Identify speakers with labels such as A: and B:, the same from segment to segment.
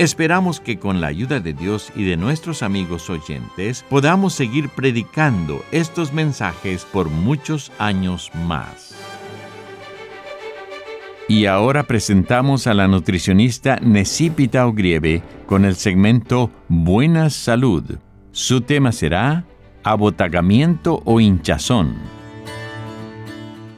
A: Esperamos que con la ayuda de Dios y de nuestros amigos oyentes podamos seguir predicando estos mensajes por muchos años más. Y ahora presentamos a la nutricionista Necipita Ogrieve con el segmento Buena Salud. Su tema será abotagamiento o hinchazón.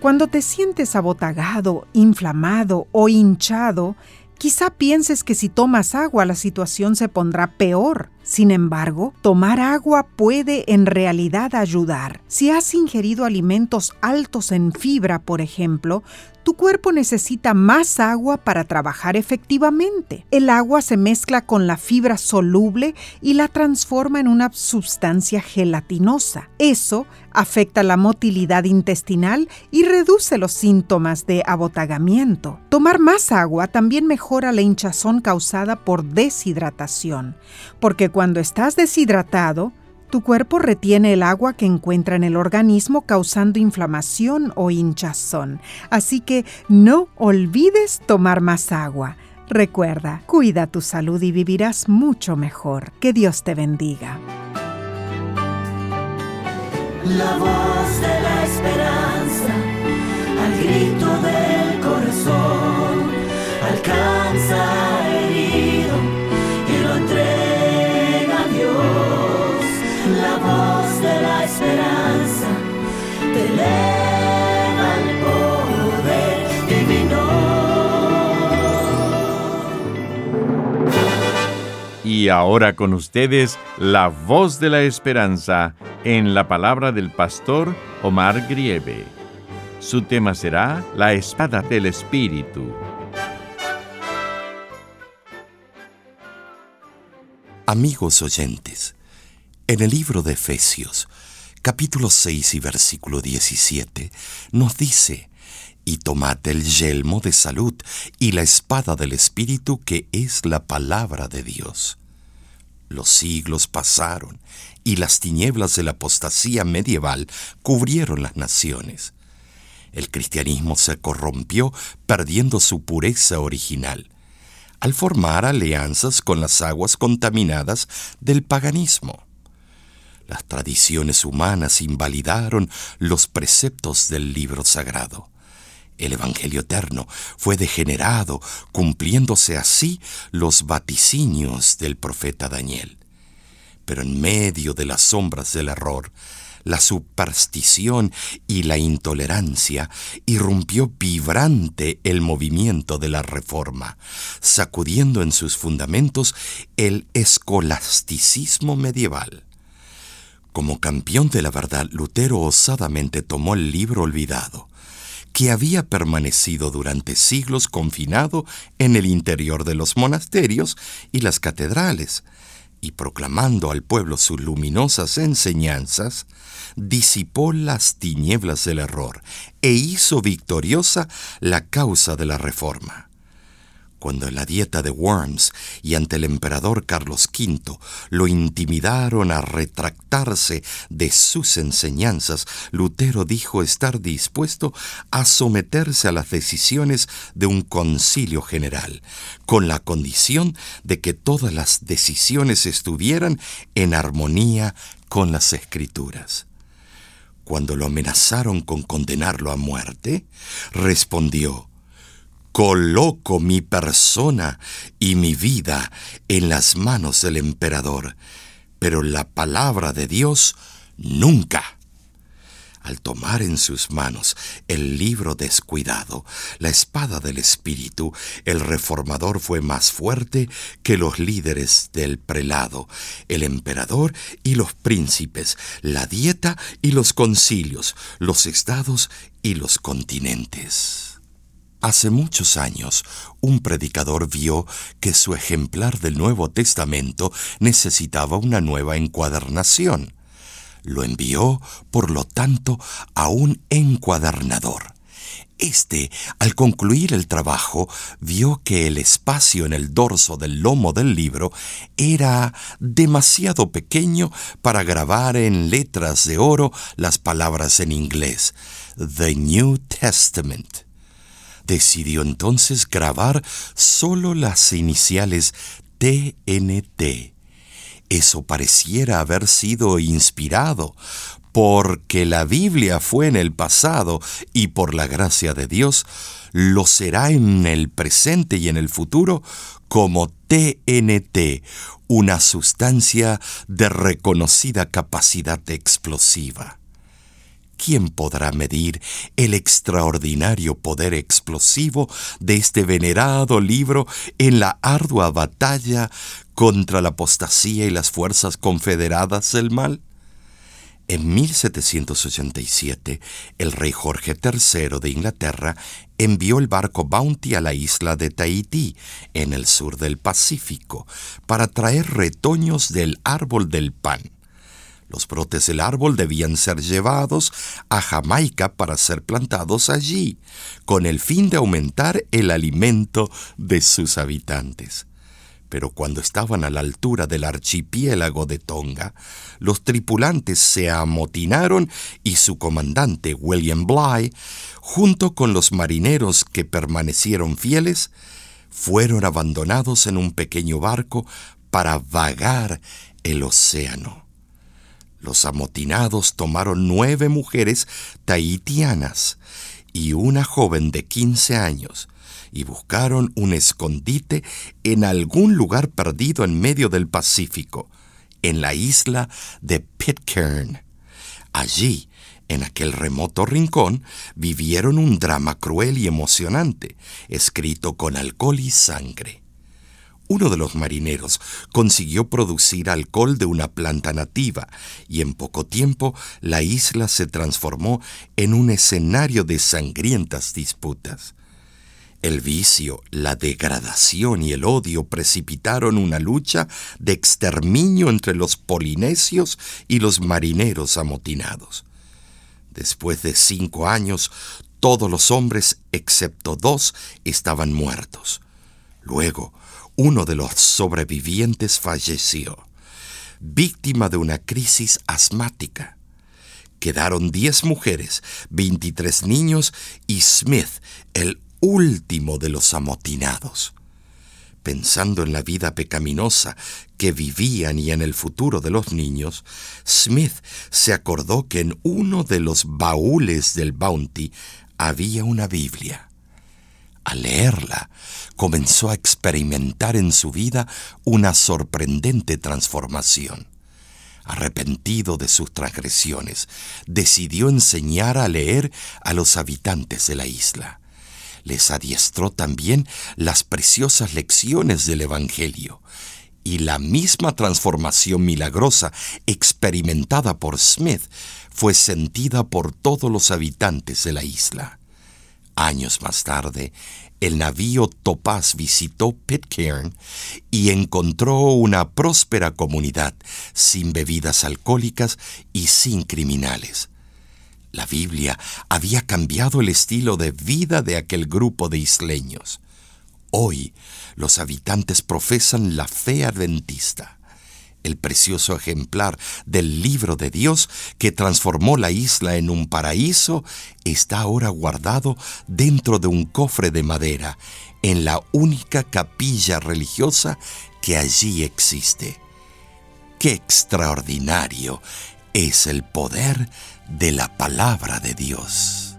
B: Cuando te sientes abotagado, inflamado o hinchado, Quizá pienses que si tomas agua la situación se pondrá peor. Sin embargo, tomar agua puede en realidad ayudar. Si has ingerido alimentos altos en fibra, por ejemplo, tu cuerpo necesita más agua para trabajar efectivamente. El agua se mezcla con la fibra soluble y la transforma en una sustancia gelatinosa. Eso afecta la motilidad intestinal y reduce los síntomas de abotagamiento. Tomar más agua también mejora la hinchazón causada por deshidratación, porque cuando estás deshidratado, tu cuerpo retiene el agua que encuentra en el organismo causando inflamación o hinchazón. Así que no olvides tomar más agua. Recuerda, cuida tu salud y vivirás mucho mejor. Que Dios te bendiga.
C: La voz de la esperanza, al grito del corazón, alcanza Y
A: ahora con ustedes, la voz de la esperanza en la palabra del pastor Omar Grieve. Su tema será La espada del Espíritu.
D: Amigos oyentes, en el libro de Efesios, capítulo 6 y versículo 17, nos dice, y tomad el yelmo de salud y la espada del Espíritu que es la palabra de Dios. Los siglos pasaron y las tinieblas de la apostasía medieval cubrieron las naciones. El cristianismo se corrompió perdiendo su pureza original al formar alianzas con las aguas contaminadas del paganismo. Las tradiciones humanas invalidaron los preceptos del libro sagrado. El Evangelio eterno fue degenerado, cumpliéndose así los vaticinios del profeta Daniel. Pero en medio de las sombras del error, la superstición y la intolerancia, irrumpió vibrante el movimiento de la reforma, sacudiendo en sus fundamentos el escolasticismo medieval. Como campeón de la verdad, Lutero osadamente tomó el libro olvidado, que había permanecido durante siglos confinado en el interior de los monasterios y las catedrales, y proclamando al pueblo sus luminosas enseñanzas, disipó las tinieblas del error e hizo victoriosa la causa de la reforma. Cuando en la dieta de Worms y ante el emperador Carlos V lo intimidaron a retractarse de sus enseñanzas, Lutero dijo estar dispuesto a someterse a las decisiones de un concilio general, con la condición de que todas las decisiones estuvieran en armonía con las escrituras. Cuando lo amenazaron con condenarlo a muerte, respondió, Coloco mi persona y mi vida en las manos del emperador, pero la palabra de Dios nunca. Al tomar en sus manos el libro descuidado, la espada del Espíritu, el reformador fue más fuerte que los líderes del prelado, el emperador y los príncipes, la dieta y los concilios, los estados y los continentes. Hace muchos años, un predicador vio que su ejemplar del Nuevo Testamento necesitaba una nueva encuadernación. Lo envió, por lo tanto, a un encuadernador. Este, al concluir el trabajo, vio que el espacio en el dorso del lomo del libro era demasiado pequeño para grabar en letras de oro las palabras en inglés, The New Testament. Decidió entonces grabar solo las iniciales TNT. Eso pareciera haber sido inspirado, porque la Biblia fue en el pasado y por la gracia de Dios lo será en el presente y en el futuro como TNT, una sustancia de reconocida capacidad explosiva. ¿Quién podrá medir el extraordinario poder explosivo de este venerado libro en la ardua batalla contra la apostasía y las fuerzas confederadas del mal? En 1787, el rey Jorge III de Inglaterra envió el barco Bounty a la isla de Tahití, en el sur del Pacífico, para traer retoños del árbol del pan. Los brotes del árbol debían ser llevados a Jamaica para ser plantados allí, con el fin de aumentar el alimento de sus habitantes. Pero cuando estaban a la altura del archipiélago de Tonga, los tripulantes se amotinaron y su comandante, William Bligh, junto con los marineros que permanecieron fieles, fueron abandonados en un pequeño barco para vagar el océano. Los amotinados tomaron nueve mujeres tahitianas y una joven de 15 años y buscaron un escondite en algún lugar perdido en medio del Pacífico, en la isla de Pitcairn. Allí, en aquel remoto rincón, vivieron un drama cruel y emocionante, escrito con alcohol y sangre. Uno de los marineros consiguió producir alcohol de una planta nativa y en poco tiempo la isla se transformó en un escenario de sangrientas disputas. El vicio, la degradación y el odio precipitaron una lucha de exterminio entre los polinesios y los marineros amotinados. Después de cinco años, todos los hombres, excepto dos, estaban muertos. Luego, uno de los sobrevivientes falleció, víctima de una crisis asmática. Quedaron 10 mujeres, 23 niños y Smith, el último de los amotinados. Pensando en la vida pecaminosa que vivían y en el futuro de los niños, Smith se acordó que en uno de los baúles del Bounty había una Biblia. Al leerla, comenzó a experimentar en su vida una sorprendente transformación. Arrepentido de sus transgresiones, decidió enseñar a leer a los habitantes de la isla. Les adiestró también las preciosas lecciones del Evangelio, y la misma transformación milagrosa experimentada por Smith fue sentida por todos los habitantes de la isla. Años más tarde, el navío Topaz visitó Pitcairn y encontró una próspera comunidad sin bebidas alcohólicas y sin criminales. La Biblia había cambiado el estilo de vida de aquel grupo de isleños. Hoy los habitantes profesan la fe adventista el precioso ejemplar del libro de Dios que transformó la isla en un paraíso, está ahora guardado dentro de un cofre de madera, en la única capilla religiosa que allí existe. ¡Qué extraordinario es el poder de la palabra de Dios!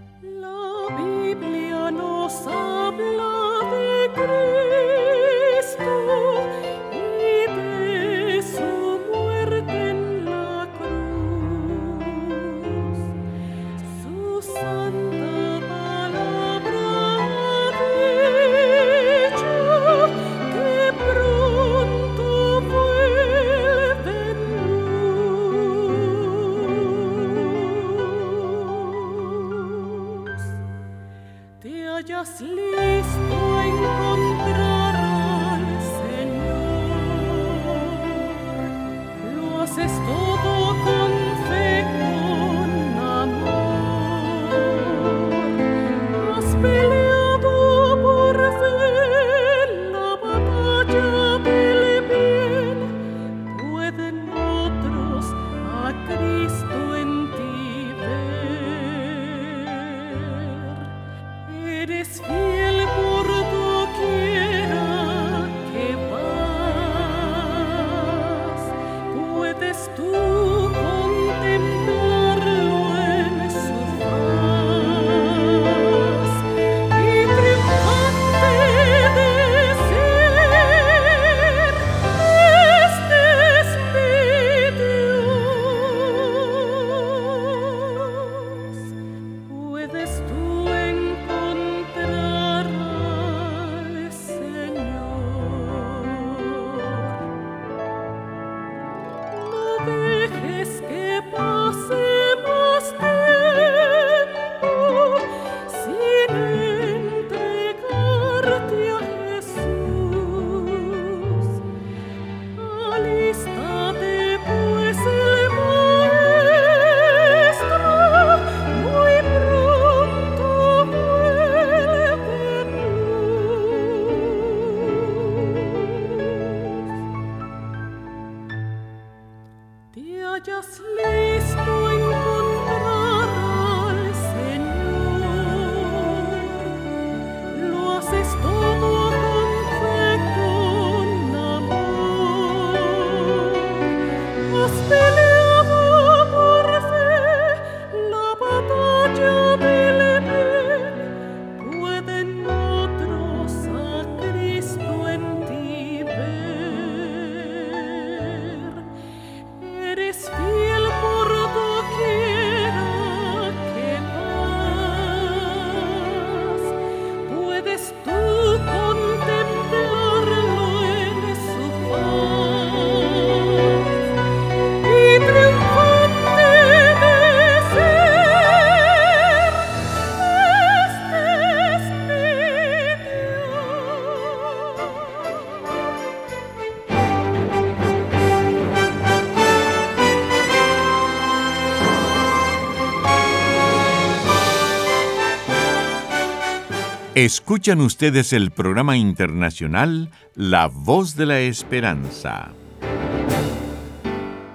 A: Escuchan ustedes el programa internacional La Voz de la Esperanza.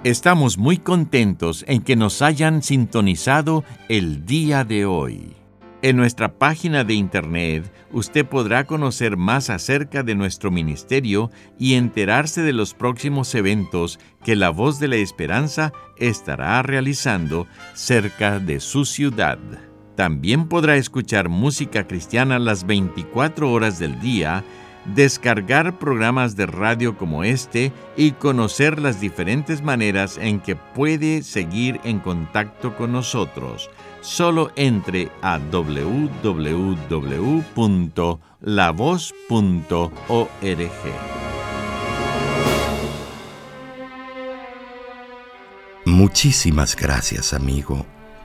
A: Estamos muy contentos en que nos hayan sintonizado el día de hoy. En nuestra página de internet usted podrá conocer más acerca de nuestro ministerio y enterarse de los próximos eventos que la Voz de la Esperanza estará realizando cerca de su ciudad. También podrá escuchar música cristiana las 24 horas del día, descargar programas de radio como este y conocer las diferentes maneras en que puede seguir en contacto con nosotros. Solo entre a www.lavoz.org.
D: Muchísimas gracias, amigo